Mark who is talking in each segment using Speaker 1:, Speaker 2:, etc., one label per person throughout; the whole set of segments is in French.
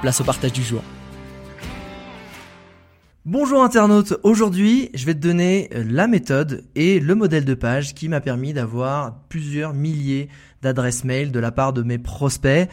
Speaker 1: place au partage du jour. Bonjour internaute, aujourd'hui je vais te donner euh, la méthode et le modèle de page qui m'a permis d'avoir plusieurs milliers d'adresses mail de la part de mes prospects,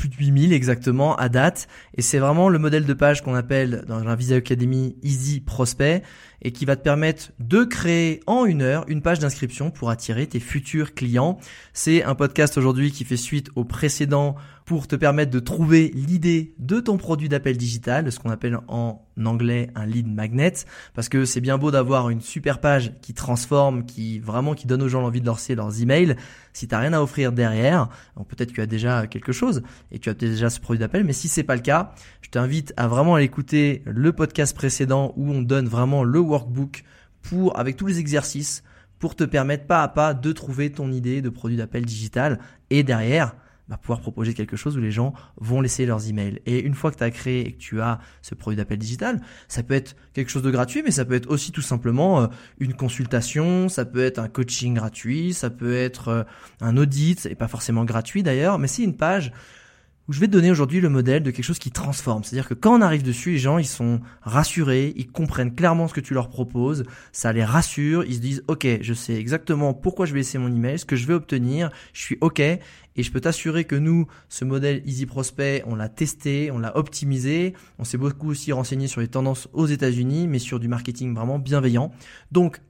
Speaker 1: plus de 8000 exactement à date. Et c'est vraiment le modèle de page qu'on appelle dans la Visa Academy Easy Prospect et qui va te permettre de créer en une heure une page d'inscription pour attirer tes futurs clients. C'est un podcast aujourd'hui qui fait suite au précédent pour te permettre de trouver l'idée de ton produit d'appel digital, ce qu'on appelle en anglais un lead magnet, parce que c'est bien beau d'avoir une super page qui transforme, qui vraiment qui donne aux gens l'envie de lancer leurs emails. Si t'as rien à offrir derrière, peut-être que tu as déjà quelque chose et tu as déjà ce produit d'appel, mais si c'est pas le cas, je t'invite à vraiment aller écouter le podcast précédent où on donne vraiment le workbook pour avec tous les exercices pour te permettre pas à pas de trouver ton idée de produit d'appel digital et derrière va pouvoir proposer quelque chose où les gens vont laisser leurs emails. Et une fois que tu as créé et que tu as ce produit d'appel digital, ça peut être quelque chose de gratuit, mais ça peut être aussi tout simplement euh, une consultation, ça peut être un coaching gratuit, ça peut être euh, un audit, et pas forcément gratuit d'ailleurs, mais c'est une page je vais te donner aujourd'hui le modèle de quelque chose qui transforme. C'est-à-dire que quand on arrive dessus, les gens, ils sont rassurés, ils comprennent clairement ce que tu leur proposes, ça les rassure, ils se disent, OK, je sais exactement pourquoi je vais laisser mon email, ce que je vais obtenir, je suis OK, et je peux t'assurer que nous, ce modèle Easy Prospect, on l'a testé, on l'a optimisé, on s'est beaucoup aussi renseigné sur les tendances aux États-Unis, mais sur du marketing vraiment bienveillant. Donc,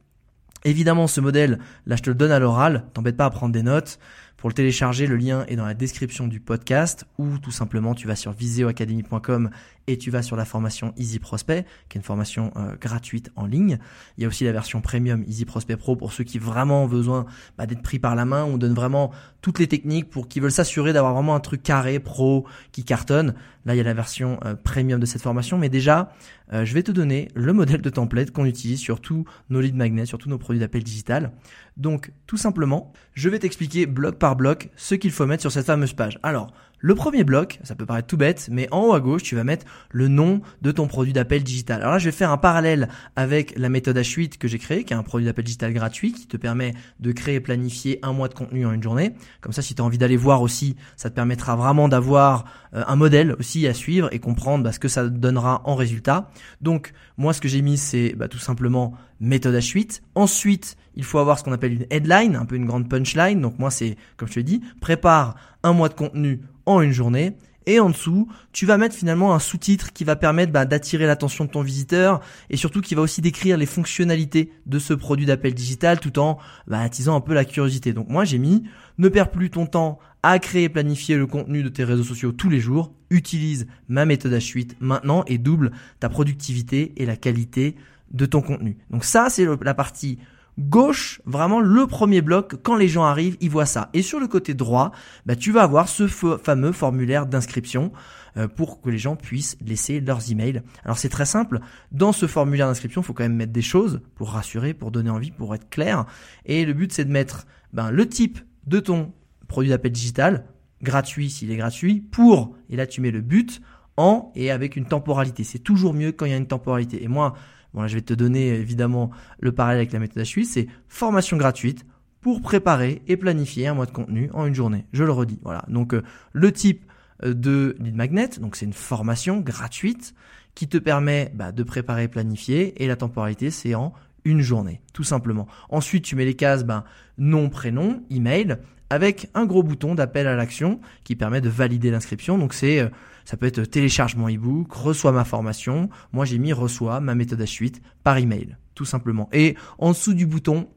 Speaker 1: évidemment, ce modèle, là, je te le donne à l'oral, t'embête pas à prendre des notes. Pour le télécharger, le lien est dans la description du podcast ou tout simplement tu vas sur viseoacademy.com et tu vas sur la formation Easy Prospect, qui est une formation euh, gratuite en ligne. Il y a aussi la version premium Easy Prospect Pro pour ceux qui vraiment ont besoin bah, d'être pris par la main. On donne vraiment toutes les techniques pour qui veulent s'assurer d'avoir vraiment un truc carré, pro, qui cartonne. Là, il y a la version euh, premium de cette formation, mais déjà, euh, je vais te donner le modèle de template qu'on utilise sur tous nos lead magnets, sur tous nos produits d'appel digital. Donc, tout simplement, je vais t'expliquer bloc par bloc ce qu'il faut mettre sur cette fameuse page. Alors, le premier bloc, ça peut paraître tout bête, mais en haut à gauche, tu vas mettre le nom de ton produit d'appel digital. Alors là, je vais faire un parallèle avec la méthode H8 que j'ai créée, qui est un produit d'appel digital gratuit qui te permet de créer et planifier un mois de contenu en une journée. Comme ça, si tu as envie d'aller voir aussi, ça te permettra vraiment d'avoir euh, un modèle aussi à suivre et comprendre bah, ce que ça donnera en résultat. Donc, moi, ce que j'ai mis, c'est bah, tout simplement méthode H8. Ensuite, il faut avoir ce qu'on appelle une headline, un peu une grande punchline. Donc moi, c'est, comme je te l'ai dit, prépare un mois de contenu en une journée. Et en dessous, tu vas mettre finalement un sous-titre qui va permettre bah, d'attirer l'attention de ton visiteur et surtout qui va aussi décrire les fonctionnalités de ce produit d'appel digital tout en bah, attisant un peu la curiosité. Donc moi j'ai mis ne perds plus ton temps à créer et planifier le contenu de tes réseaux sociaux tous les jours. Utilise ma méthode H8 maintenant et double ta productivité et la qualité de ton contenu. Donc ça c'est la partie gauche, vraiment le premier bloc, quand les gens arrivent, ils voient ça. Et sur le côté droit, bah, tu vas avoir ce fameux formulaire d'inscription euh, pour que les gens puissent laisser leurs emails. Alors c'est très simple, dans ce formulaire d'inscription, il faut quand même mettre des choses pour rassurer, pour donner envie, pour être clair. Et le but c'est de mettre ben, le type de ton produit d'appel digital, gratuit s'il est gratuit, pour, et là tu mets le but, en et avec une temporalité. C'est toujours mieux quand il y a une temporalité. Et moi, Bon, là, je vais te donner évidemment le parallèle avec la méthode H8, c'est formation gratuite pour préparer et planifier un mois de contenu en une journée. Je le redis. Voilà. Donc, euh, le type euh, de lead magnet, donc c'est une formation gratuite qui te permet bah, de préparer et planifier et la temporalité, c'est en une journée, tout simplement. Ensuite, tu mets les cases ben, nom, prénom, email, avec un gros bouton d'appel à l'action qui permet de valider l'inscription. Donc c'est, euh, ça peut être télécharge mon ebook, reçois ma formation. Moi j'ai mis reçois ma méthode H8 par email, tout simplement. Et en dessous du bouton,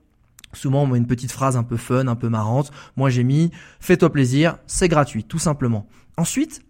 Speaker 1: Souvent, on met une petite phrase un peu fun, un peu marrante. Moi, j'ai mis fais-toi plaisir, c'est gratuit, tout simplement. Ensuite,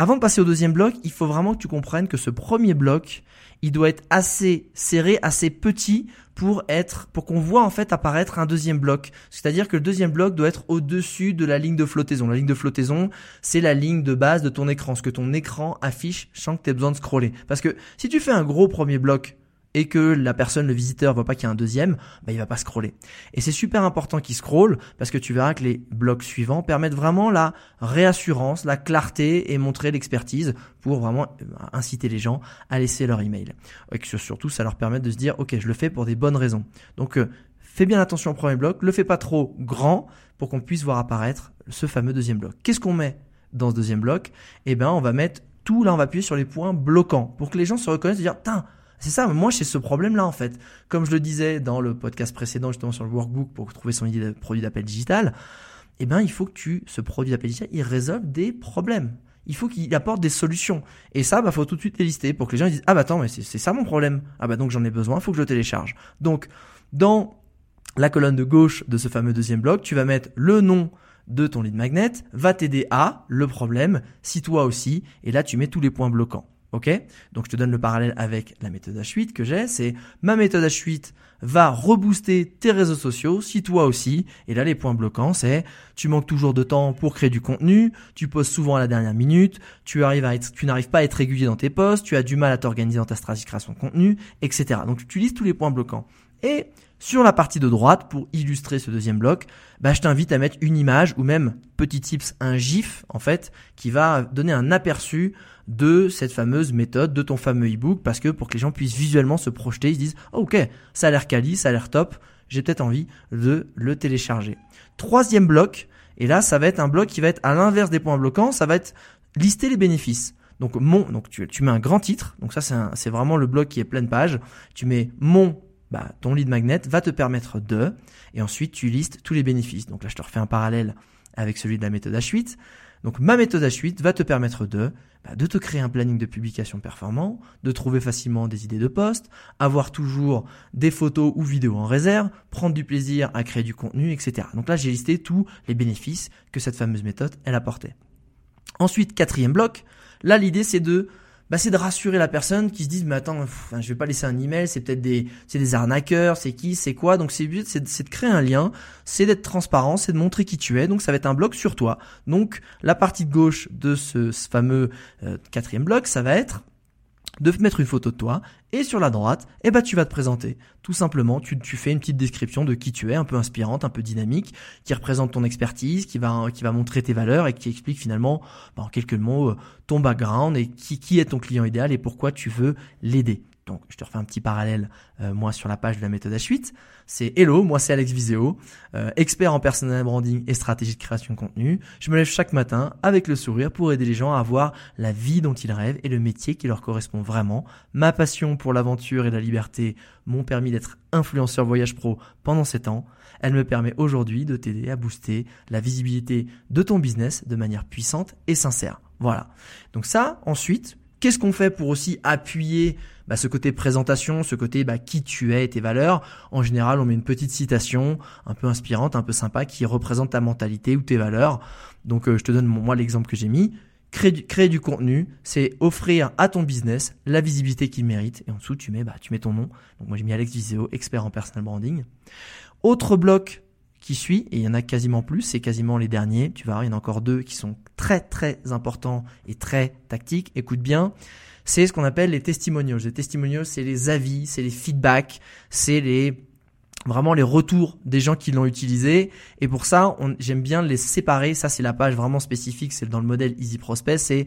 Speaker 1: avant de passer au deuxième bloc, il faut vraiment que tu comprennes que ce premier bloc, il doit être assez serré, assez petit pour être, pour qu'on voit en fait apparaître un deuxième bloc. C'est-à-dire que le deuxième bloc doit être au-dessus de la ligne de flottaison. La ligne de flottaison, c'est la ligne de base de ton écran, ce que ton écran affiche sans que tu aies besoin de scroller. Parce que si tu fais un gros premier bloc et que la personne, le visiteur, voit pas qu'il y a un deuxième, bah, il va pas scroller. Et c'est super important qu'il scrolle parce que tu verras que les blocs suivants permettent vraiment la réassurance, la clarté et montrer l'expertise pour vraiment euh, inciter les gens à laisser leur email. Et que surtout, ça leur permet de se dire, OK, je le fais pour des bonnes raisons. Donc, euh, fais bien attention au premier bloc, le fais pas trop grand pour qu'on puisse voir apparaître ce fameux deuxième bloc. Qu'est-ce qu'on met dans ce deuxième bloc? Eh ben, on va mettre tout là, on va appuyer sur les points bloquants pour que les gens se reconnaissent et dire, tiens, c'est ça, moi j'ai ce problème-là en fait. Comme je le disais dans le podcast précédent justement sur le workbook pour trouver son idée de produit d'appel digital, eh ben il faut que ce produit d'appel digital, il résolve des problèmes. Il faut qu'il apporte des solutions. Et ça, bah faut tout de suite les lister pour que les gens disent ah bah attends mais c'est ça mon problème. Ah bah donc j'en ai besoin, il faut que je télécharge. Donc dans la colonne de gauche de ce fameux deuxième bloc, tu vas mettre le nom de ton lead magnet, va t'aider à le problème, si toi aussi, et là tu mets tous les points bloquants. Ok? Donc je te donne le parallèle avec la méthode H8 que j'ai, c'est ma méthode H8 va rebooster tes réseaux sociaux si toi aussi. Et là les points bloquants c'est tu manques toujours de temps pour créer du contenu, tu poses souvent à la dernière minute, tu n'arrives pas à être régulier dans tes posts, tu as du mal à t'organiser dans ta stratégie création de contenu, etc. Donc tu utilises tous les points bloquants. Et sur la partie de droite, pour illustrer ce deuxième bloc, bah, je t'invite à mettre une image ou même, petit tips, un GIF, en fait, qui va donner un aperçu de cette fameuse méthode, de ton fameux ebook, parce que pour que les gens puissent visuellement se projeter, ils se disent, oh, ok, ça a l'air quali, ça a l'air top, j'ai peut-être envie de le télécharger. Troisième bloc, et là, ça va être un bloc qui va être à l'inverse des points bloquants, ça va être lister les bénéfices. Donc mon, donc tu, tu mets un grand titre, donc ça c'est vraiment le bloc qui est pleine page. Tu mets mon bah, ton lead magnet va te permettre de, et ensuite tu listes tous les bénéfices. Donc là, je te refais un parallèle avec celui de la méthode H8. Donc ma méthode H8 va te permettre de, bah, de te créer un planning de publication performant, de trouver facilement des idées de poste, avoir toujours des photos ou vidéos en réserve, prendre du plaisir à créer du contenu, etc. Donc là, j'ai listé tous les bénéfices que cette fameuse méthode, elle apportait. Ensuite, quatrième bloc, là l'idée c'est de bah, c'est de rassurer la personne qui se dise mais attends je vais pas laisser un email c'est peut-être des c'est des arnaqueurs c'est qui c'est quoi. Donc c'est c'est de créer un lien c'est d'être transparent c'est de montrer qui tu es. Donc ça va être un bloc sur toi. Donc la partie de gauche de ce, fameux euh, quatrième bloc ça va être de mettre une photo de toi et sur la droite, eh ben tu vas te présenter. Tout simplement, tu, fais une petite description de qui tu es, un peu inspirante, un peu dynamique, qui représente ton expertise, qui va qui va montrer tes valeurs et qui explique finalement ben, en quelques mots euh, ton background et qui qui est ton client idéal et pourquoi tu veux l'aider. Donc, je te refais un petit parallèle, euh, moi, sur la page de la méthode H8. C'est Hello, moi, c'est Alex Viseo, euh, expert en personal branding et stratégie de création de contenu. Je me lève chaque matin avec le sourire pour aider les gens à avoir la vie dont ils rêvent et le métier qui leur correspond vraiment. Ma passion pour l'aventure et la liberté m'ont permis d'être influenceur voyage pro pendant 7 ans. Elle me permet aujourd'hui de t'aider à booster la visibilité de ton business de manière puissante et sincère. Voilà. Donc ça, ensuite, Qu'est-ce qu'on fait pour aussi appuyer bah, ce côté présentation, ce côté bah, qui tu es et tes valeurs? En général, on met une petite citation un peu inspirante, un peu sympa, qui représente ta mentalité ou tes valeurs. Donc, euh, je te donne moi l'exemple que j'ai mis. Créer du, créer du contenu, c'est offrir à ton business la visibilité qu'il mérite. Et en dessous, tu mets, bah, tu mets ton nom. Donc moi, j'ai mis Alex Viseo, expert en personal branding. Autre bloc qui suit, et il y en a quasiment plus, c'est quasiment les derniers, tu vas il y en a encore deux qui sont très très importants et très tactiques, écoute bien, c'est ce qu'on appelle les testimonials. Les testimonials, c'est les avis, c'est les feedbacks, c'est les vraiment les retours des gens qui l'ont utilisé. Et pour ça, j'aime bien les séparer. Ça, c'est la page vraiment spécifique, c'est dans le modèle Easy Prospect, c'est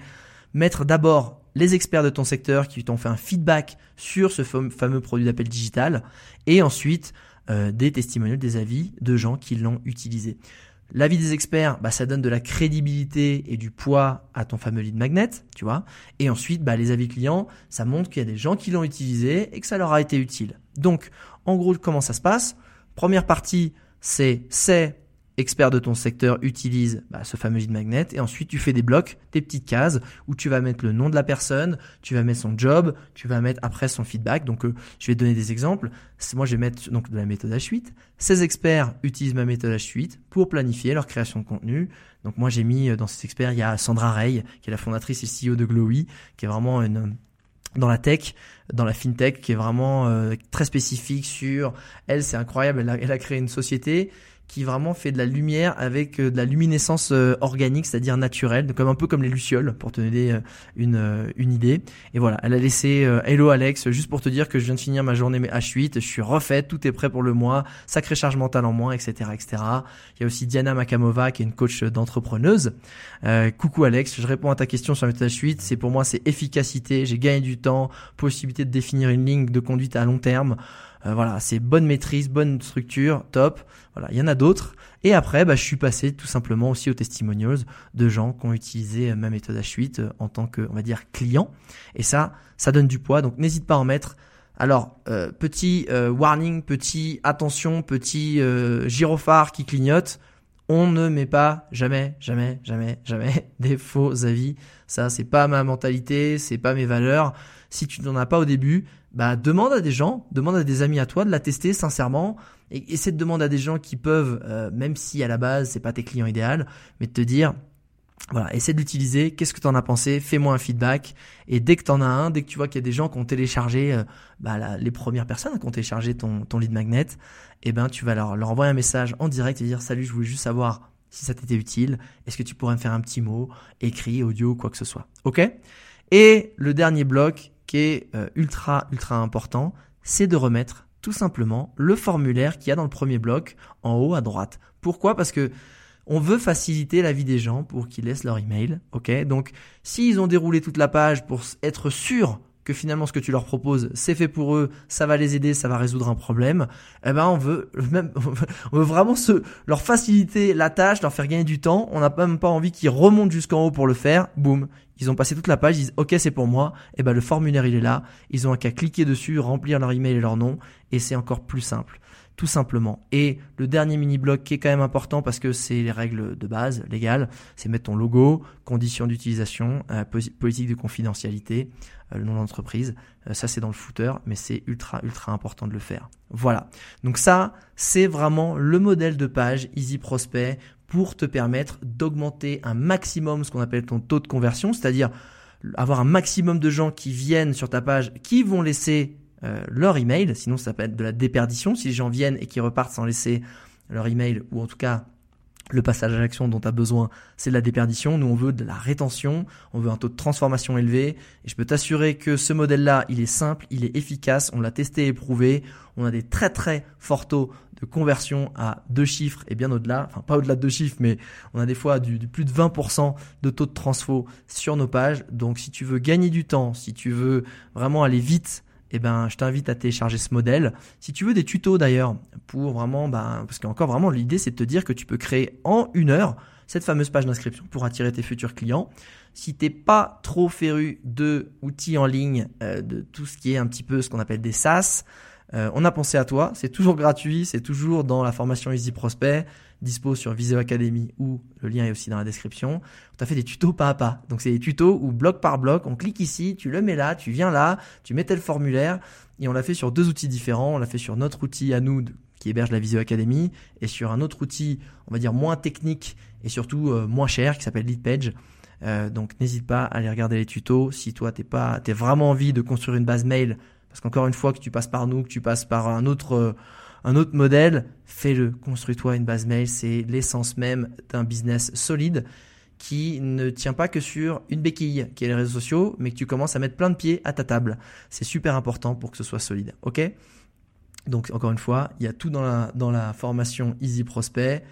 Speaker 1: mettre d'abord les experts de ton secteur qui t'ont fait un feedback sur ce fameux produit d'appel digital, et ensuite euh, des testimonials, des avis de gens qui l'ont utilisé. L'avis des experts, bah, ça donne de la crédibilité et du poids à ton fameux lead magnet, tu vois. Et ensuite, bah, les avis clients, ça montre qu'il y a des gens qui l'ont utilisé et que ça leur a été utile. Donc, en gros, comment ça se passe? Première partie, c'est c'est expert de ton secteur utilise bah, ce fameux lead magnet et ensuite tu fais des blocs, des petites cases où tu vas mettre le nom de la personne, tu vas mettre son job, tu vas mettre après son feedback. Donc euh, je vais te donner des exemples. Moi je vais mettre donc de la méthode H8. Ces experts utilisent ma méthode H8 pour planifier leur création de contenu. Donc moi j'ai mis euh, dans ces experts il y a Sandra Rey qui est la fondatrice et CEO de Glowy qui est vraiment une dans la tech, dans la fintech, qui est vraiment euh, très spécifique sur elle. C'est incroyable. elle a, créé une société qui vraiment fait de la lumière avec euh, de la luminescence euh, organique, c'est-à-dire naturelle, comme un peu comme les lucioles, pour te donner euh, une, une idée. Et voilà, elle a laissé Hello Alex, juste pour te dire que je viens de finir ma journée H8, je suis refaite, tout est prêt pour le mois, sacrée charge mentale en moins, etc., etc. Il y a aussi Diana Makamova, qui est une coach d'entrepreneuse. coucou Alex, je réponds à ta question sur la méthode H8. C'est pour moi, c'est efficacité, j'ai gagné du temps, possibilité de définir une ligne de conduite à long terme. Euh, voilà, c'est bonne maîtrise, bonne structure, top. Voilà, il y en a d'autres. Et après, bah, je suis passé tout simplement aussi aux testimonials de gens qui ont utilisé ma méthode H8 euh, en tant que, on va dire, client. Et ça, ça donne du poids. Donc n'hésite pas à en mettre. Alors, euh, petit warning, petit attention, petit gyrophare qui clignote. On ne met pas jamais, jamais, jamais, jamais des faux avis. Ça, c'est pas ma mentalité, c'est pas mes valeurs. Si tu n'en as pas au début, bah demande à des gens, demande à des amis à toi de la tester sincèrement et essaie de demander à des gens qui peuvent, euh, même si à la base c'est pas tes clients idéaux, mais de te dire voilà, essaie de l'utiliser, qu'est-ce que tu en as pensé, fais-moi un feedback, et dès que tu en as un, dès que tu vois qu'il y a des gens qui ont téléchargé, euh, bah, les premières personnes qui ont téléchargé ton, ton lead magnet, eh ben, tu vas leur, leur envoyer un message en direct et dire salut, je voulais juste savoir si ça t'était utile, est-ce que tu pourrais me faire un petit mot, écrit, audio, quoi que ce soit. Ok? Et le dernier bloc, qui est euh, ultra ultra important, c'est de remettre tout simplement le formulaire qu'il y a dans le premier bloc en haut à droite. Pourquoi? Parce que on veut faciliter la vie des gens pour qu'ils laissent leur email, ok? Donc, s'ils ont déroulé toute la page pour être sûr que finalement ce que tu leur proposes c'est fait pour eux, ça va les aider, ça va résoudre un problème, eh ben on veut même on veut vraiment se leur faciliter la tâche, leur faire gagner du temps. On n'a même pas envie qu'ils remontent jusqu'en haut pour le faire. Boum, ils ont passé toute la page, ils disent OK c'est pour moi. Eh ben le formulaire il est là. Ils ont qu'à cliquer dessus, remplir leur email et leur nom, et c'est encore plus simple tout simplement. Et le dernier mini-bloc qui est quand même important parce que c'est les règles de base légales, c'est mettre ton logo, conditions d'utilisation, euh, politique de confidentialité, euh, le nom d'entreprise. Euh, ça c'est dans le footer, mais c'est ultra ultra important de le faire. Voilà. Donc ça, c'est vraiment le modèle de page Easy Prospect pour te permettre d'augmenter un maximum ce qu'on appelle ton taux de conversion, c'est-à-dire avoir un maximum de gens qui viennent sur ta page, qui vont laisser euh, leur email, sinon ça peut être de la déperdition si les gens viennent et qui repartent sans laisser leur email ou en tout cas le passage à l'action dont tu as besoin, c'est de la déperdition. Nous, on veut de la rétention, on veut un taux de transformation élevé. Et je peux t'assurer que ce modèle-là, il est simple, il est efficace, on l'a testé et prouvé. On a des très très forts taux de conversion à deux chiffres et bien au-delà. Enfin, pas au-delà de deux chiffres, mais on a des fois du, du plus de 20% de taux de transfo sur nos pages. Donc, si tu veux gagner du temps, si tu veux vraiment aller vite, eh ben, je t'invite à télécharger ce modèle. Si tu veux des tutos d'ailleurs, pour vraiment, ben, parce qu'encore vraiment, l'idée c'est de te dire que tu peux créer en une heure cette fameuse page d'inscription pour attirer tes futurs clients. Si t'es pas trop féru de outils en ligne, euh, de tout ce qui est un petit peu ce qu'on appelle des SaaS, euh, on a pensé à toi. C'est toujours gratuit, c'est toujours dans la formation Easy Prospect dispo sur Viseo Academy ou le lien est aussi dans la description. On a fait des tutos pas à pas. Donc c'est des tutos où bloc par bloc, on clique ici, tu le mets là, tu viens là, tu mets tel formulaire et on l'a fait sur deux outils différents. On l'a fait sur notre outil à nous qui héberge la Viseo Academy et sur un autre outil, on va dire moins technique et surtout euh, moins cher qui s'appelle Leadpage. Euh, donc n'hésite pas à aller regarder les tutos si toi t'es pas t'es vraiment envie de construire une base mail parce qu'encore une fois que tu passes par nous, que tu passes par un autre euh, un autre modèle, fais-le. Construis-toi une base mail. C'est l'essence même d'un business solide qui ne tient pas que sur une béquille qui est les réseaux sociaux, mais que tu commences à mettre plein de pieds à ta table. C'est super important pour que ce soit solide. Ok? Donc encore une fois, il y a tout dans la, formation Easy Prospect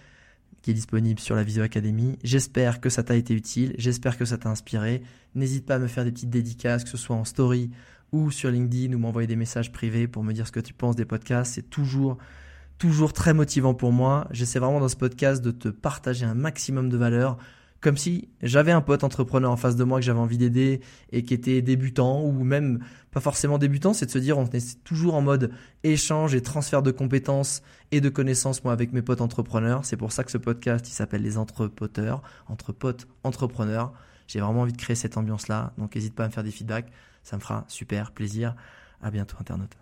Speaker 1: qui est disponible sur la Visio Academy. J'espère que ça t'a été utile, j'espère que ça t'a inspiré. N'hésite pas à me faire des petites dédicaces, que ce soit en story ou sur LinkedIn ou m'envoyer des messages privés pour me dire ce que tu penses des podcasts. C'est toujours, toujours très motivant pour moi. J'essaie vraiment dans ce podcast de te partager un maximum de valeur. comme si j'avais un pote entrepreneur en face de moi que j'avais envie d'aider et qui était débutant ou même pas forcément débutant, c'est de se dire on est toujours en mode échange et transfert de compétences et de connaissances moi avec mes potes entrepreneurs. C'est pour ça que ce podcast il s'appelle les entrepoteurs, entre potes entrepreneurs. J'ai vraiment envie de créer cette ambiance là, donc n'hésite pas à me faire des feedbacks, ça me fera super plaisir. À bientôt internaute.